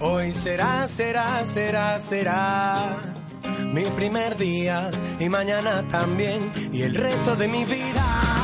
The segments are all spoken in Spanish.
Hoy será, será, será, será mi primer día y mañana también y el resto de mi vida.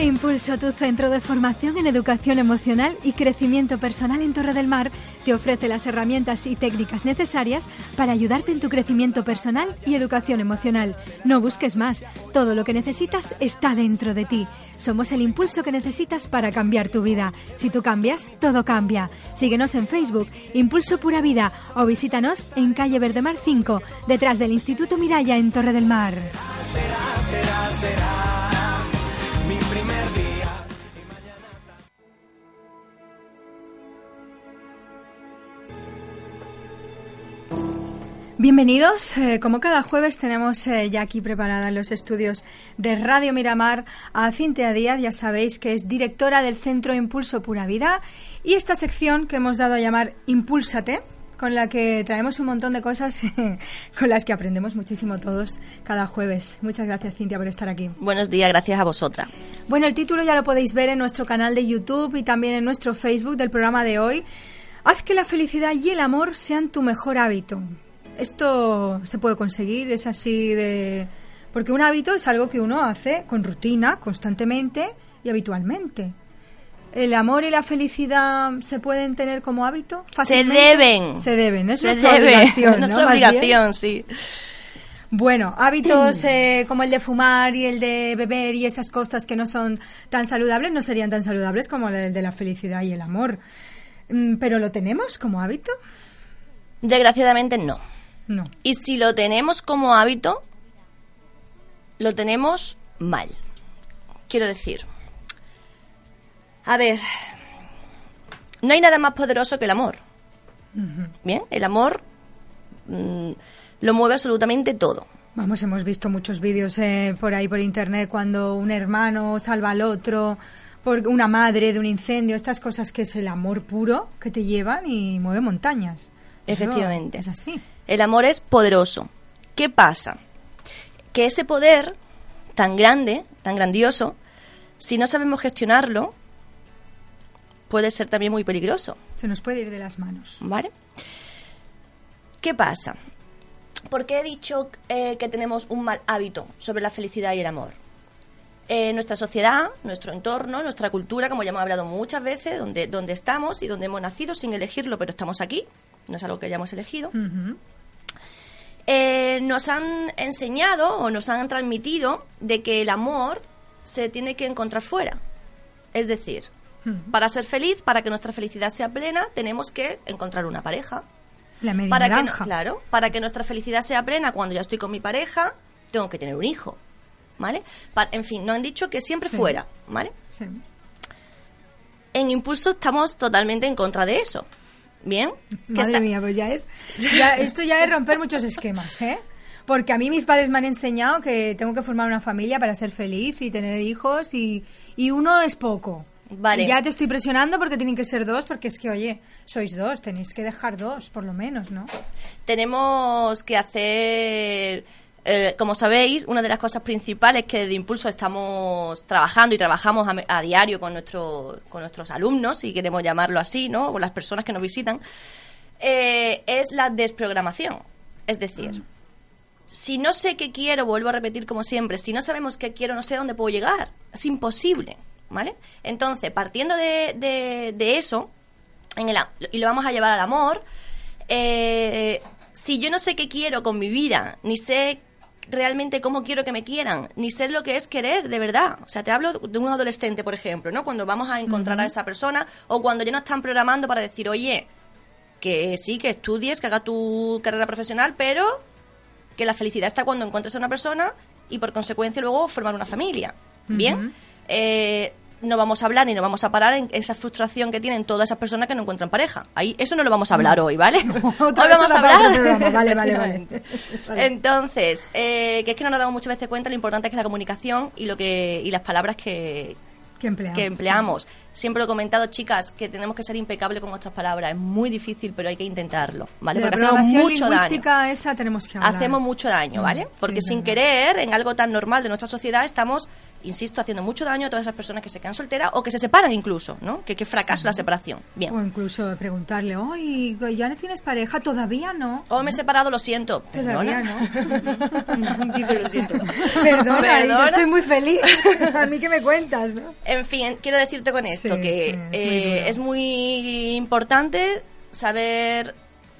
Impulso, tu centro de formación en educación emocional y crecimiento personal en Torre del Mar, te ofrece las herramientas y técnicas necesarias para ayudarte en tu crecimiento personal y educación emocional. No busques más, todo lo que necesitas está dentro de ti. Somos el impulso que necesitas para cambiar tu vida. Si tú cambias, todo cambia. Síguenos en Facebook, Impulso Pura Vida, o visítanos en calle Verdemar 5, detrás del Instituto Miraya en Torre del Mar. Será, será, será Bienvenidos. Eh, como cada jueves tenemos eh, ya aquí preparada en los estudios de Radio Miramar a Cintia Díaz, ya sabéis que es directora del Centro Impulso Pura Vida y esta sección que hemos dado a llamar Impúlsate, con la que traemos un montón de cosas con las que aprendemos muchísimo todos cada jueves. Muchas gracias Cintia por estar aquí. Buenos días, gracias a vosotras. Bueno, el título ya lo podéis ver en nuestro canal de YouTube y también en nuestro Facebook del programa de hoy. Haz que la felicidad y el amor sean tu mejor hábito. Esto se puede conseguir, es así de... Porque un hábito es algo que uno hace con rutina, constantemente y habitualmente. ¿El amor y la felicidad se pueden tener como hábito? Se deben. Se deben, es Se nuestra debe. obligación. Es nuestra obligación, sí. Bueno, hábitos eh, como el de fumar y el de beber y esas cosas que no son tan saludables no serían tan saludables como el de la felicidad y el amor. Mm, ¿Pero lo tenemos como hábito? Desgraciadamente no. No. Y si lo tenemos como hábito, lo tenemos mal. Quiero decir, a ver, no hay nada más poderoso que el amor. Bien, el amor mm, lo mueve absolutamente todo. Vamos, hemos visto muchos vídeos eh, por ahí por internet cuando un hermano salva al otro, por una madre de un incendio, estas cosas que es el amor puro que te llevan y mueve montañas. Eso Efectivamente. Es así. El amor es poderoso. ¿Qué pasa? Que ese poder tan grande, tan grandioso, si no sabemos gestionarlo, puede ser también muy peligroso. Se nos puede ir de las manos. ¿Vale? ¿Qué pasa? ¿Por qué he dicho eh, que tenemos un mal hábito sobre la felicidad y el amor? Eh, nuestra sociedad, nuestro entorno, nuestra cultura, como ya hemos hablado muchas veces, donde, donde estamos y donde hemos nacido sin elegirlo, pero estamos aquí, no es algo que hayamos elegido. Eh, nos han enseñado o nos han transmitido de que el amor se tiene que encontrar fuera. Es decir, para ser feliz, para que nuestra felicidad sea plena, tenemos que encontrar una pareja. La media Para que, no- claro, para que nuestra felicidad sea plena, cuando ya estoy con mi pareja, tengo que tener un hijo. ¿Vale? Pa- en fin, nos han dicho que siempre Sí. fuera. ¿Vale? Sí. En Impulso estamos totalmente en contra de eso. ¿Bien? Madre está- mía, pues ya es. ya- esto ya es romper muchos esquemas, ¿eh? Porque a mí mis padres me han enseñado que tengo que formar una familia para ser feliz y tener hijos y, y uno es poco. Vale. Y ya te estoy presionando porque tienen que ser dos, porque es que, oye, sois dos, tenéis que dejar dos, por lo menos, ¿no? tenemos que hacer, eh, como sabéis, una de las cosas principales que de Impulso estamos trabajando y trabajamos a, diario con, nuestro, con nuestros alumnos, si queremos llamarlo así, ¿no? O las personas que nos visitan, eh, es la desprogramación. Es decir, si no sé qué quiero, vuelvo a repetir como siempre, si no sabemos qué quiero, no sé a dónde puedo llegar. Es imposible, ¿vale? Entonces, partiendo de, de- de eso, en el, y lo vamos a llevar al amor, eh, si yo no sé qué quiero con mi vida, ni sé realmente cómo quiero que me quieran, ni sé lo que es querer de verdad. O sea, te hablo de un adolescente, por ejemplo, ¿no? Cuando vamos a encontrar a esa persona o cuando ya nos están programando para decir, oye, que sí, que estudies, que hagas tu carrera profesional, pero que la felicidad está cuando encuentres a una persona y por consecuencia luego formar una familia. Bien, Eh, no vamos a hablar ni no vamos a parar en esa frustración que tienen todas esas personas que no encuentran pareja. Ahí eso no lo vamos a hablar hoy, ¿vale? Otra hoy vamos a hablar. Vale, vale, vale. Vale. Entonces, eh, que es que no nos damos muchas veces cuenta lo importante que es la comunicación y lo que y las palabras que, que empleamos. siempre lo he comentado, chicas, que tenemos que ser impecables con nuestras palabras. Es muy difícil, pero hay que intentarlo, ¿vale? De la Porque hacemos mucho daño. lingüística esa tenemos que hablar. Hacemos mucho daño, ¿vale? Mm, Porque sí, sin verdad. querer, en algo tan normal de nuestra sociedad, estamos, insisto, haciendo mucho daño a todas esas personas que se quedan solteras o que se separan incluso, ¿no? Que qué fracaso la separación. Bien. O incluso preguntarle, oye, ¿ya no tienes pareja? Todavía no. O me he separado, lo siento. Todavía ¿Perdona? no. Dice, lo siento. Perdona, y yo Perdona. estoy muy feliz. A mí que me cuentas, ¿no? En fin, quiero decirte con esto Sí, que sí, es muy eh, duro. es muy importante saber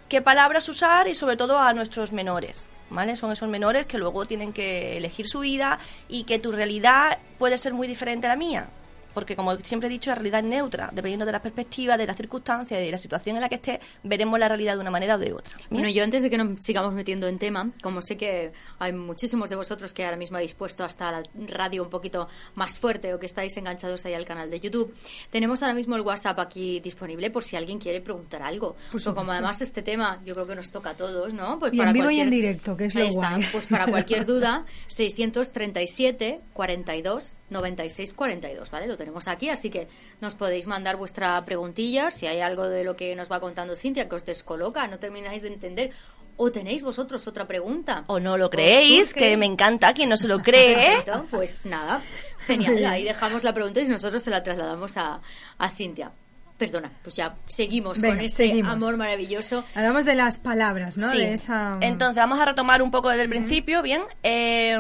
qué palabras usar y sobre todo a nuestros menores. ¿Vale? Son esos menores que luego tienen que elegir su vida y que tu realidad puede ser muy diferente a la mía. Porque como siempre he dicho, la realidad es neutra. Dependiendo de la perspectiva, de las circunstancias, de la situación en la que estés, veremos la realidad de una manera o de otra. Bueno, yo antes de que nos sigamos metiendo en tema, como sé que hay muchísimos de vosotros que ahora mismo habéis puesto hasta la radio un poquito más fuerte o que estáis enganchados ahí al canal de YouTube, tenemos ahora mismo el WhatsApp aquí disponible por si alguien quiere preguntar algo. Pues como además este tema yo creo que nos toca a todos, ¿no? Pues Y en vivo y en directo, que es lo Ahí está. guay. Pues para cualquier duda, 637 42 96 42, ¿vale? Lo tenemos aquí, así que nos podéis mandar vuestra preguntilla, si hay algo de lo que nos va contando Cintia que os descoloca, no termináis de entender, o tenéis vosotros otra pregunta. O no lo ¿Os creéis, que me encanta quien no se lo cree. Perfecto, pues nada, genial. Ahí dejamos la pregunta y nosotros se la trasladamos a, a Cintia. Perdona, pues ya seguimos Venga, con este seguimos. amor maravilloso. Hablamos de las palabras, ¿no? Sí. De esa... Entonces, vamos a retomar un poco desde el principio, ¿bien? Eh,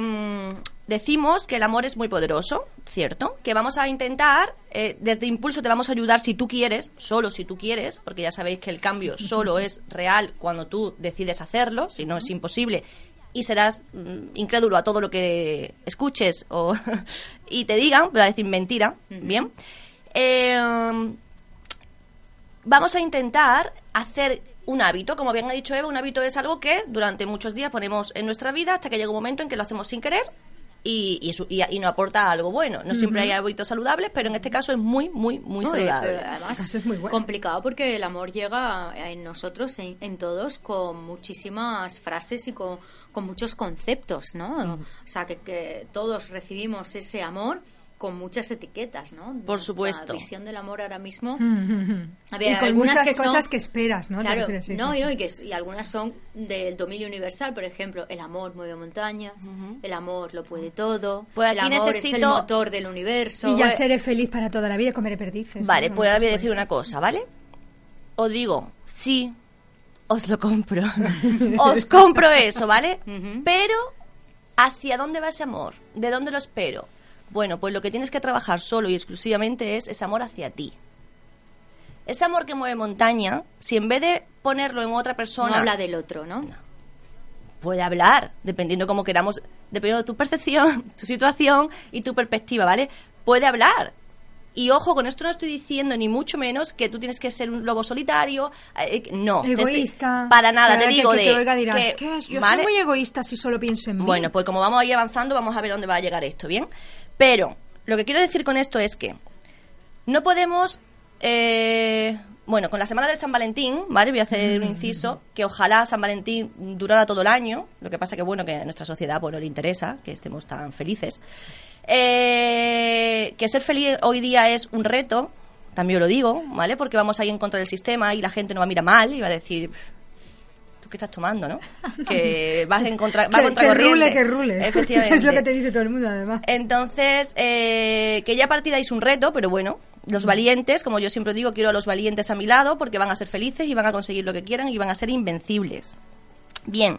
decimos que el amor es muy poderoso, ¿cierto? Que vamos a intentar, eh, desde impulso te vamos a ayudar si tú quieres, solo si tú quieres, porque ya sabéis que el cambio solo es real cuando tú decides hacerlo, si no es imposible. Y serás mm, incrédulo a todo lo que escuches o y te digan, voy a decir mentira, ¿bien? Eh, vamos a intentar hacer un hábito. Como bien ha dicho Eva, un hábito es algo que durante muchos días ponemos en nuestra vida hasta que llega un momento en que lo hacemos sin querer y, y, su- y- y nos aporta algo bueno. No siempre hay hábitos saludables, pero en este caso es muy, muy, muy saludable. además Este es muy bueno. complicado porque el amor llega en nosotros, en, en todos, con muchísimas frases y con, con muchos conceptos, ¿no? O sea, que, que todos recibimos ese amor con muchas etiquetas, ¿no? Por Nuestra supuesto. visión del amor ahora mismo. A ver, y con algunas muchas que son- cosas que esperas, ¿no? Claro, no, sí, y, no, y, que, y algunas son del dominio universal, por ejemplo, el amor mueve montañas, el amor lo puede todo, Pues el aquí amor es el necesito- motor del universo. Y ya Pues- seré feliz para toda la vida y comeré perdices. Vale, ¿no? pues ahora voy a decir una cosa, ¿vale? Os digo, sí, os lo compro. os compro eso, ¿vale? Pero, ¿hacia dónde va ese amor? ¿De dónde lo espero? Bueno, pues lo que tienes que trabajar solo y exclusivamente es ese amor hacia ti. Ese amor que mueve montaña, si en vez de ponerlo en otra no persona, habla del otro, ¿no? puede hablar, dependiendo cómo queramos, dependiendo de tu percepción, tu situación y tu perspectiva, ¿vale? Puede hablar. Y ojo, con esto no estoy diciendo ni mucho menos que tú tienes que ser un lobo solitario, eh, no. te estoy- Egoísta. para nada, te que- digo que de te oiga dirás, que- "¿Qué es? Yo ¿vale? soy muy egoísta si solo pienso en mí. Bueno, pues como vamos a ir avanzando, vamos a ver dónde va a llegar esto, ¿bien? Pero lo que quiero decir con esto es que no podemos... eh, bueno, con la semana del San Valentín, ¿vale? Voy a hacer un inciso, que ojalá San Valentín durara todo el año. Lo que pasa que, bueno, que a nuestra sociedad pues, no le interesa que estemos tan felices. Eh, que ser feliz hoy día es un reto, también lo digo, ¿vale? Porque vamos ahí en contra del sistema y la gente nos va a mirar mal y va a decir, ¿tú qué estás tomando, no? Que vas en contra, va que, contra que rule, que rule. Efectivamente. es lo que te dice todo el mundo, además. Entonces, eh, que ya partida es un reto, pero bueno, los valientes, como yo siempre digo, quiero a los valientes a mi lado porque van a ser felices y van a conseguir lo que quieran y van a ser invencibles. Bien,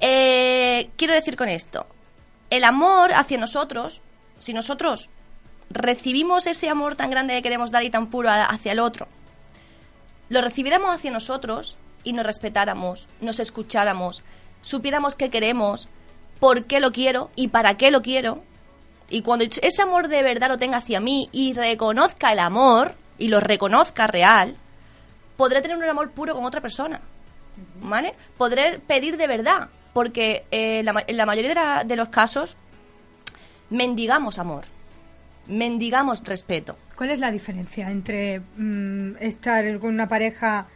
eh, quiero decir con esto, el amor hacia nosotros, si nosotros recibimos ese amor tan grande que queremos dar y tan puro hacia el otro, lo recibiéramos hacia nosotros y nos respetáramos, nos escucháramos, supiéramos qué queremos, por qué lo quiero y para qué lo quiero, y cuando ese amor de verdad lo tenga hacia mí y reconozca el amor y lo reconozca real, podré tener un amor puro con otra persona. ¿Vale? Podré pedir de verdad, porque eh, la en la mayoría de, la- de los casos mendigamos amor, mendigamos respeto. ¿Cuál es la diferencia entre mm, estar con una pareja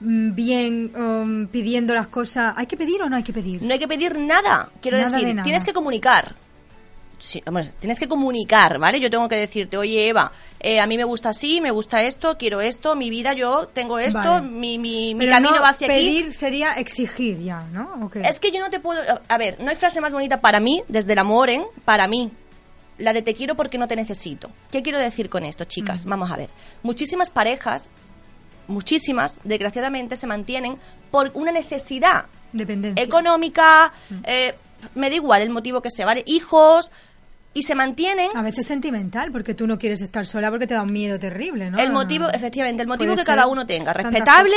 bien um, pidiendo las cosas? ¿Hay que pedir o no hay que pedir? No hay que pedir nada, quiero Nada decir, de nada. tienes que comunicar. Sí, tienes que comunicar, ¿vale? Yo tengo que decirte, oye Eva, eh, a mí me gusta así, me gusta esto, quiero esto, mi vida, yo tengo esto, Vale. mi, mi, mi camino no va hacia pedir aquí. sería exigir ya, ¿no? Es que yo no te puedo... A ver, no hay frase más bonita para mí, desde el amor, ¿eh? Para mí. La de te quiero porque no te necesito. ¿Qué quiero decir con esto, chicas? Vamos a ver. Muchísimas parejas, muchísimas, desgraciadamente, se mantienen por una necesidad Dependencia. económica, eh, me da igual el motivo que sea, ¿vale? Hijos, y se mantienen... A veces sentimental, porque tú no quieres estar sola porque te da un miedo terrible, ¿no? El motivo, efectivamente, el motivo que cada uno tenga. Respetable,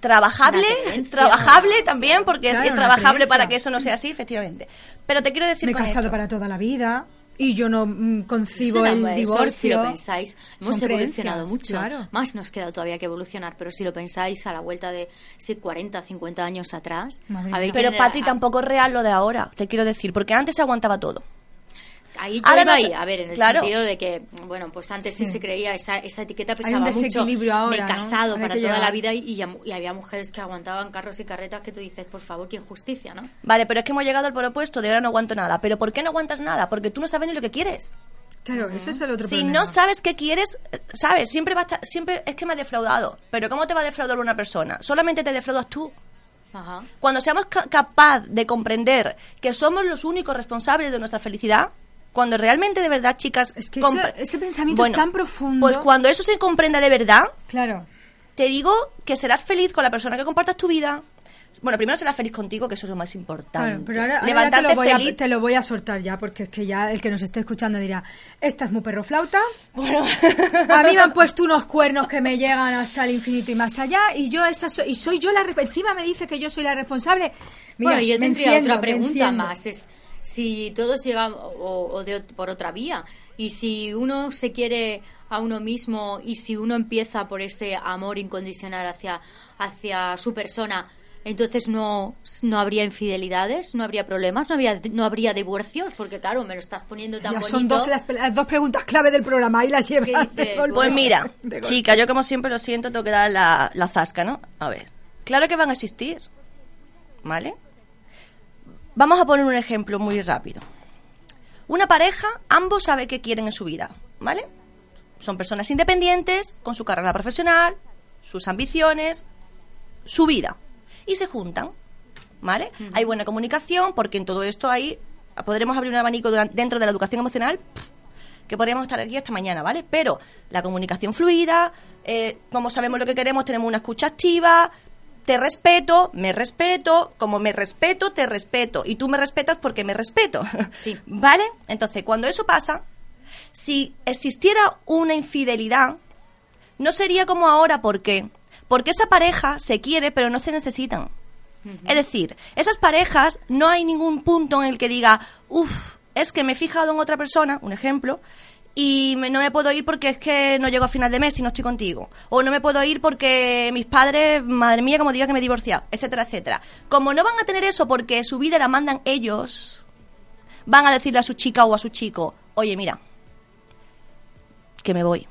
trabajable, trabajable también, porque es- Claro, es una trabajable para que eso no sea así, efectivamente. Pero te quiero decir Me he con casado esto- para toda la vida y yo no mm, concibo el eso, divorcio. si lo pensáis, hemos evolucionado mucho. Claro. Más nos queda todavía que evolucionar, pero si lo pensáis a la vuelta de sí, 40, 50 años atrás, a ver. Pero Patri era- tampoco es real lo de ahora, te quiero decir, porque antes se aguantaba todo. Ahí yo Ahora iba no sé- a ver, en el claro. sentido de que, bueno, pues antes sí, Sí. se creía, esa, esa etiqueta Hay pesaba un mucho. desequilibrio ahora, Me he casado hay para toda la vida y, y, y había mujeres que aguantaban carros y carretas que tú dices, por favor, qué injusticia, ¿no? Vale, pero es que hemos llegado al polo opuesto, de ahora no aguanto nada. ¿Pero por qué no aguantas nada? Porque tú no sabes ni lo que quieres. Claro, ese es el otro Si problema. no sabes qué quieres, sabes, siempre va a estar, siempre es que me ha defraudado. Pero ¿cómo te va a defraudar una persona? Solamente te defraudas tú. Ajá. Cuando seamos ca- capaz de comprender que somos los únicos responsables de nuestra felicidad, cuando realmente de verdad, chicas, Es que ese- pensamiento es tan profundo. Pues cuando eso se comprenda de verdad, Claro. te digo que serás feliz con la persona que compartas tu vida. Bueno, primero serás feliz contigo, que eso es lo más importante. Claro, pero ahora, ahora te, lo voy feliz. a, te lo voy a soltar ya, porque es que ya el que nos esté escuchando dirá, esta es muy perro flauta, Bueno, a mí me han puesto unos cuernos que me llegan hasta el infinito y más allá, y yo esa so- y soy yo la encima me dice que yo soy la responsable. Mira, bueno, yo tendría enciendo, otra pregunta más. Es si todos llegan o, o de, por otra vía y si uno se quiere a uno mismo y si uno empieza por ese amor incondicional hacia, hacia su persona, entonces no, no habría infidelidades, no habría problemas, no habría, no habría divorcios, porque claro, me lo estás poniendo tan Ya bonito. son dos las, dos preguntas clave del programa y las llevas. Pues mira, chica, yo como siempre lo siento, tengo que dar la, la zasca, ¿no? A ver, claro que van a existir, ¿vale? Vamos a poner un ejemplo muy rápido. Una pareja, ambos saben qué quieren en su vida, ¿vale? Son personas independientes, con su carrera profesional, sus ambiciones, su vida. Y se juntan, ¿vale? Hay buena comunicación, porque en todo esto hay... Podremos abrir un abanico dentro de la educación emocional pff, que podríamos estar aquí hasta mañana, ¿vale? Pero la comunicación fluida, eh, como sabemos lo que queremos, tenemos una escucha activa, te respeto, me respeto, como me respeto, te respeto, y tú me respetas porque me respeto. Sí. ¿Vale? Entonces, cuando eso pasa, si existiera una infidelidad, no sería como ahora, ¿por qué? Porque esa pareja se quiere, pero no se necesitan. Es decir, esas parejas no hay ningún punto en el que diga, uff, es que me he fijado en otra persona, un ejemplo, y me- no me puedo ir porque es que no llego a final de mes y no estoy contigo. O no me puedo ir porque mis padres, madre mía, como diga que me he divorciado, etcétera, etcétera. Como no van a tener eso porque su vida la mandan ellos, van a decirle a su chica o a su chico, oye, mira, que me voy.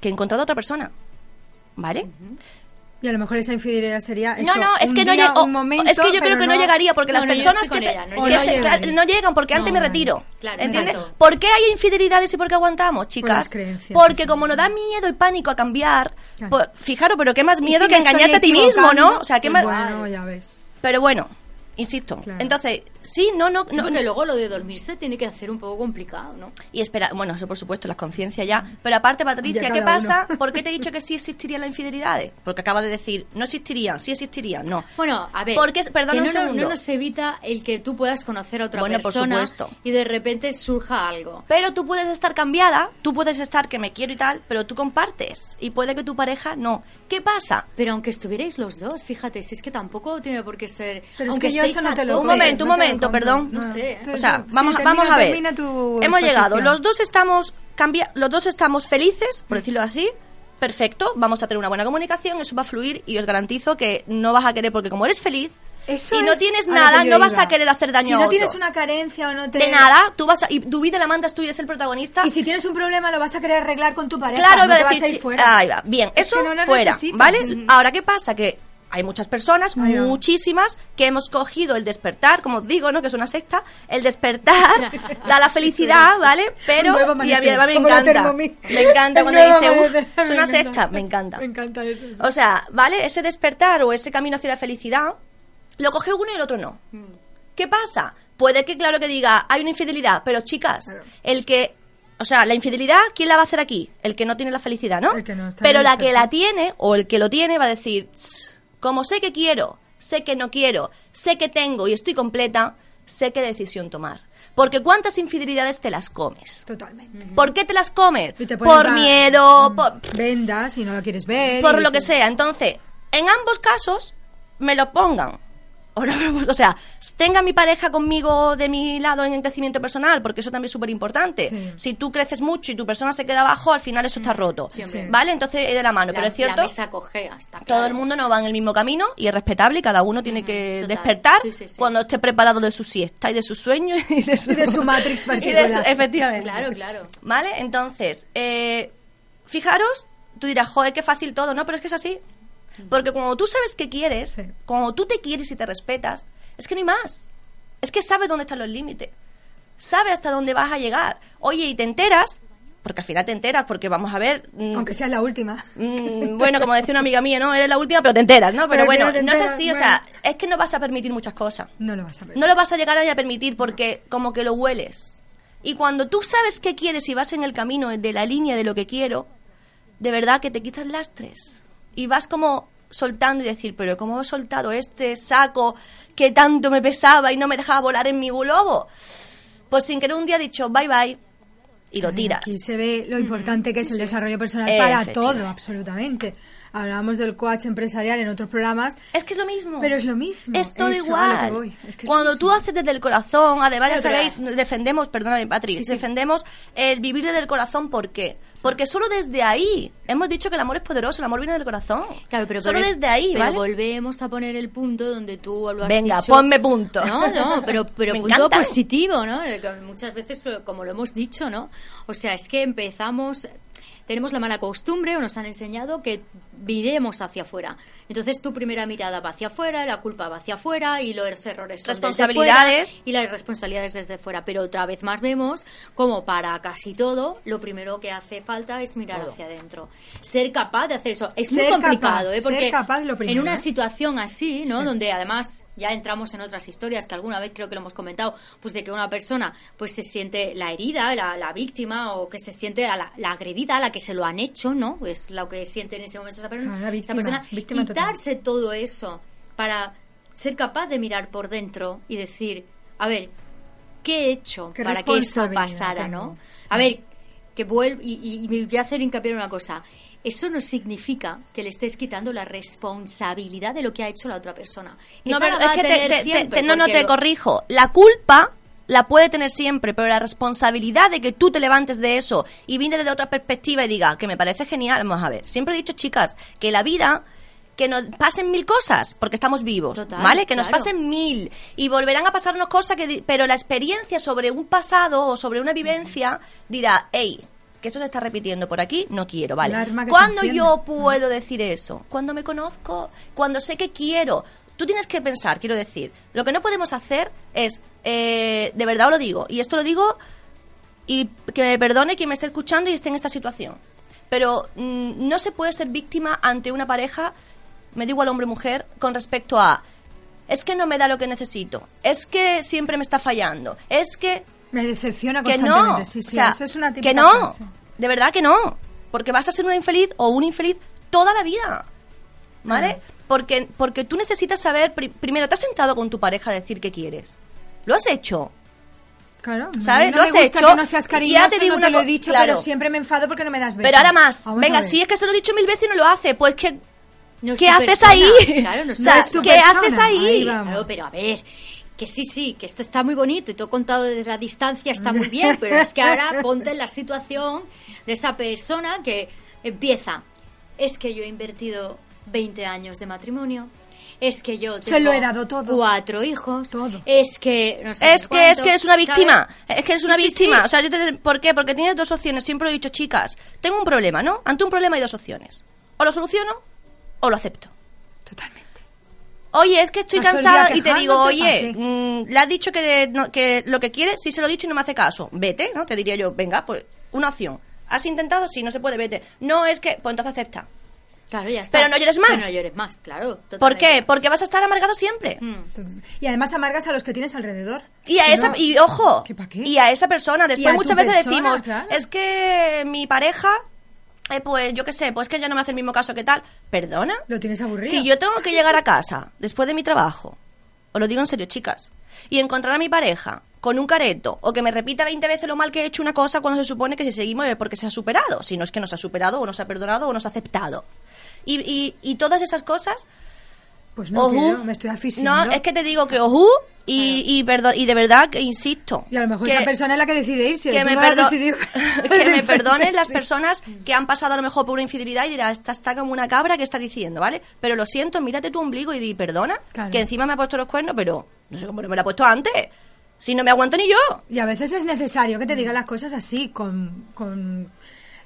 Que he encontrado a otra persona. ¿Vale? Y a lo mejor esa infidelidad sería No, eso, no, es un que no día, un momento, es que yo creo que no, llegaría porque No, las no, personas que, ella, no que se- No claro, no llegan porque antes No, me retiro. claro, ¿Entiendes? exacto. ¿Por qué hay infidelidades y por qué aguantamos, chicas? porque como nos da miedo y pánico a cambiar, Claro. pues, fijaros, pero qué más miedo si que engañarte a ti mismo, ¿no? O sea, qué más. Bueno, ya ves. Pero bueno, insisto. Claro. Entonces, sí, no, no, Sí, no. porque luego lo de dormirse tiene que hacer un poco complicado, ¿no? Y espera, bueno, eso por supuesto, las conciencias ya. Pero aparte, Patricia, Ya ¿qué pasa? uno. ¿Por qué te he dicho que sí existirían las infidelidades? Porque acaba de decir, no existirían, sí existirían, no. Bueno, a ver, Porque, perdona que un no, segundo. no nos evita el que tú puedas conocer a otra Bueno, por persona supuesto. y de repente surja algo. Pero tú puedes estar cambiada, tú puedes estar que me quiero y tal, pero tú compartes. Y puede que tu pareja no. ¿Qué pasa? Pero aunque estuvierais los dos, fíjate, si es que tampoco tiene por qué ser... Pero es aunque que yo estéis eso no te lo Un creo, momento, un no momento, perdón. No sé. Tú- O sea, vamos, sí, vamos a ver. termina tu Hemos llegado, los dos estamos cambia los dos estamos felices, por decirlo así. Perfecto, vamos a tener una buena comunicación, eso va a fluir y os garantizo que no vas a querer porque como eres feliz Eso y no es tienes nada, no vas iba. a querer hacer daño si a no otro. tienes una carencia o no te... de nada, tú vas a, y tu vida la mandas tú y eres el protagonista. Y si tienes un problema lo vas a querer arreglar con tu pareja. Claro, no iba te a vas decir, a ir chi- fuera. ahí va, bien, Es eso no fuera, necesitas. ¿vale? Ahora, ¿qué pasa? Que hay muchas personas, muchísimas, que hemos cogido el despertar, como os digo, ¿no? Que es una secta. El despertar da la felicidad, ¿vale? Pero, y a mí me encanta. Me encanta cuando dice, es una secta, me encanta. Me encanta eso. O sea, ¿vale? Ese despertar o ese camino hacia la felicidad, lo coge uno y el otro no. Mm. ¿Qué pasa? Puede que, claro, que diga, hay una infidelidad, pero chicas, Claro. el que. O sea, la infidelidad, ¿quién la va a hacer aquí? El que no tiene la felicidad, ¿no? El que no está pero la que la tiene, o el que lo tiene, va a decir, "Tss, como sé que quiero, sé que no quiero, sé que tengo y estoy completa, sé qué decisión tomar. Porque ¿cuántas infidelidades te las comes? Totalmente. ¿Por qué te las comes? Y te pones Por miedo, por, Vendas y no lo quieres ver. por lo que sea. Entonces, en ambos casos, me lo pongan. O, no, o sea, tenga mi pareja conmigo de mi lado en el crecimiento personal, porque eso también es súper importante. Sí. Si tú creces mucho y tu persona se queda abajo, al final eso está roto. Siempre. ¿Vale? Entonces, es de la mano. La, Pero es la cierto, cogea, está todo claro. el mundo no va en el mismo camino y es respetable y cada uno tiene que total. despertar Sí, sí, sí. cuando esté preparado de su siesta y de sus sueños y de su, Y de su matrix su- efectivamente. Claro, claro. ¿Vale? Entonces, eh, fijaros, tú dirás, joder, qué fácil todo, ¿no? Pero es que es así. Porque cuando tú sabes qué quieres, Sí. cuando tú te quieres y te respetas, es que no hay más. Es que sabes dónde están los límites. Sabes hasta dónde vas a llegar. Oye, y te enteras, porque al final te enteras, porque vamos a ver... mm, Aunque sea la última. Mm, bueno, como decía una amiga mía, ¿no? Eres la última, pero te enteras, ¿no? Pero, Pero bueno, no es así, o sea, es que no vas a permitir muchas cosas. No lo vas a ver. No lo vas a llegar a permitir porque como que lo hueles. Y cuando tú sabes qué quieres y vas en el camino de la línea de lo que quiero, de verdad que te quitas lastres. Y vas como soltando y decir, pero ¿cómo he soltado este saco que tanto me pesaba y no me dejaba volar en mi globo? Pues sin querer un día he dicho, bye bye, y lo tiras. Aquí se ve lo importante que es el desarrollo personal para todo, absolutamente. Hablábamos del coach empresarial en otros programas, Es que es lo mismo. pero es lo mismo. Es todo Eso, igual. Es que es Cuando tú haces desde el corazón, además ya sabéis, defendemos, perdóname Patrick, Sí, sí. defendemos el vivir desde el corazón, ¿por qué? Porque solo desde ahí, hemos dicho que el amor es poderoso, el amor viene del corazón. Claro, pero solo desde ahí, pero ¿vale? volvemos a poner el punto donde tú lo has Venga, dicho. ponme punto. No, no, pero, pero punto encantan. positivo, ¿no? Eh, Muchas veces, como lo hemos dicho, ¿no? O sea, es que empezamos, tenemos la mala costumbre o nos han enseñado que viremos hacia afuera. Entonces tu primera mirada va hacia afuera, la culpa va hacia afuera y los errores son desde Responsabilidades. fuera y las responsabilidades desde fuera. Pero otra vez más vemos como para casi todo lo primero que hace falta es mirar hacia adentro. Ser capaz de hacer eso. Es muy complicado, capaz, ¿eh? ser Porque capaz lo en primero, una ¿eh? situación así, ¿no? Sí. Donde además ya entramos en otras historias que alguna vez creo que lo hemos comentado, pues de que una persona pues se siente la herida, la, la víctima o que se siente a la, la agredida, a la que se lo han hecho, ¿no? Es lo que siente en ese momento esa, Ah, la esa víctima, persona. víctima total. Quitarse todo eso para ser capaz de mirar por dentro y decir, a ver, ¿qué he hecho ¿Qué para que esto pasara, tengo? no? A ver, que vuelvo y, y- y me voy a hacer hincapié en una cosa. Eso no significa que le estés quitando la responsabilidad de lo que ha hecho la otra persona. No, Esa pero la va es a que te- tener te- te- siempre, te- no, no te lo- corrijo. La culpa la puede tener siempre, pero la responsabilidad de que tú te levantes de eso y vienes desde otra perspectiva y diga que me parece genial, vamos a ver. Siempre he dicho, chicas, que la vida que nos pasen mil cosas porque estamos vivos, Total, ¿vale? Que nos pasen mil y volverán a pasarnos cosas que pero la experiencia sobre un pasado o sobre una vivencia dirá, hey, que esto se está repitiendo por aquí, no quiero, ¿vale? ¿Cuándo yo puedo decir eso? Cuando me conozco, cuando sé que quiero. Tú tienes que pensar, quiero decir, lo que no podemos hacer es, eh, de verdad os lo digo, y esto lo digo y que me perdone quien me esté escuchando y esté en esta situación. Pero mm, no se puede ser víctima ante una pareja, me da igual hombre o mujer, con respecto a es que no me da lo que necesito, es que siempre me está fallando, es que Me decepciona que constantemente. no, Sí, sí, o sea, eso es una típica que no, frase. de verdad que no, porque vas a ser una infeliz o un infeliz toda la vida, ¿vale? Porque porque tú necesitas saber pri- primero te has sentado con tu pareja a decir qué quieres, lo has hecho, Claro, ¿Sabes? mí Lo no has me gusta hecho, que no seas y ya cariñoso, te digo no una te lo he dicho, claro. pero siempre me enfado porque no me das besos. pero ahora más, Vamos venga, si es que se lo he dicho mil veces y no lo hace, pues que No ¿qué haces persona. ahí? Claro, no o sea, es tu ¿qué persona. haces ahí? Ahí. Claro, pero a ver, que sí, sí, que esto está muy bonito y todo contado desde la distancia está muy bien, pero es que ahora ponte en la situación de esa persona que empieza. Es que yo he invertido 20 años de matrimonio. Es que yo tengo Se lo he dado todo. cuatro hijos. Todo. Es que no sé Es que es que es una víctima, ¿sabes? es que es una sí, víctima. sí. O sea, yo te- ¿por qué? Porque tienes dos opciones. Siempre lo he dicho, chicas. Tengo un problema, ¿no? Ante un problema hay dos opciones. O lo soluciono o lo acepto. Totalmente. Oye, es que estoy cansada y te digo, oye, mm, le has dicho que, no- que lo que quiere, sí se lo he dicho y no me hace caso. Vete, ¿no? Te diría yo, venga, pues una opción. ¿Has intentado? Sí, no se puede, vete. No, es que, pues entonces acepta. Claro, ya está. Pero no llores más. Pero no llores más, claro. ¿Por qué? Porque vas a estar amargado siempre. Mm. Y además amargas a los que tienes alrededor. Y a esa, no- y ojo, ¿Que pa' qué? y a esa persona. Después muchas veces persona, decimos, claro. es que mi pareja, eh, pues yo qué sé, pues que ya no me hace el mismo caso que tal. ¿Perdona? Lo tienes aburrido. Si yo tengo que llegar a casa después de mi trabajo, os lo digo en serio, chicas, y encontrar a mi pareja con un careto o que me repita 20 veces lo mal que he hecho una cosa cuando se supone que si seguimos es porque se ha superado, si no es que nos ha superado o nos ha perdonado o nos ha aceptado. Y, y, y todas esas cosas, Pues no me estoy asfixiando. no, es que te digo que ojú y, y, perdón, y de verdad que insisto. Y a lo mejor que- esa persona es la que decide irse. que me, perdo- decidido- que me perdonen las personas que han pasado a lo mejor por una infidelidad y dirá, esta está como una cabra que está diciendo, ¿vale? Pero lo siento, mírate tu ombligo y di, perdona, Claro. que encima me ha puesto los cuernos, pero no sé cómo no me lo ha puesto antes. Si no me aguanto ni yo. Y a veces es necesario que te digan las cosas así, con, con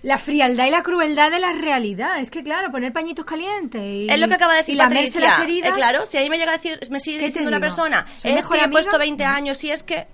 la frialdad y la crueldad de la realidad. Es que, claro, poner pañitos calientes y, es lo que acaba de decir y Patricia. las heridas. Eh, claro, si a mí me llega a decir, me sigue ¿Qué te diciendo una digo? persona, ¿Soy es mejor que he puesto 20 años, si es que...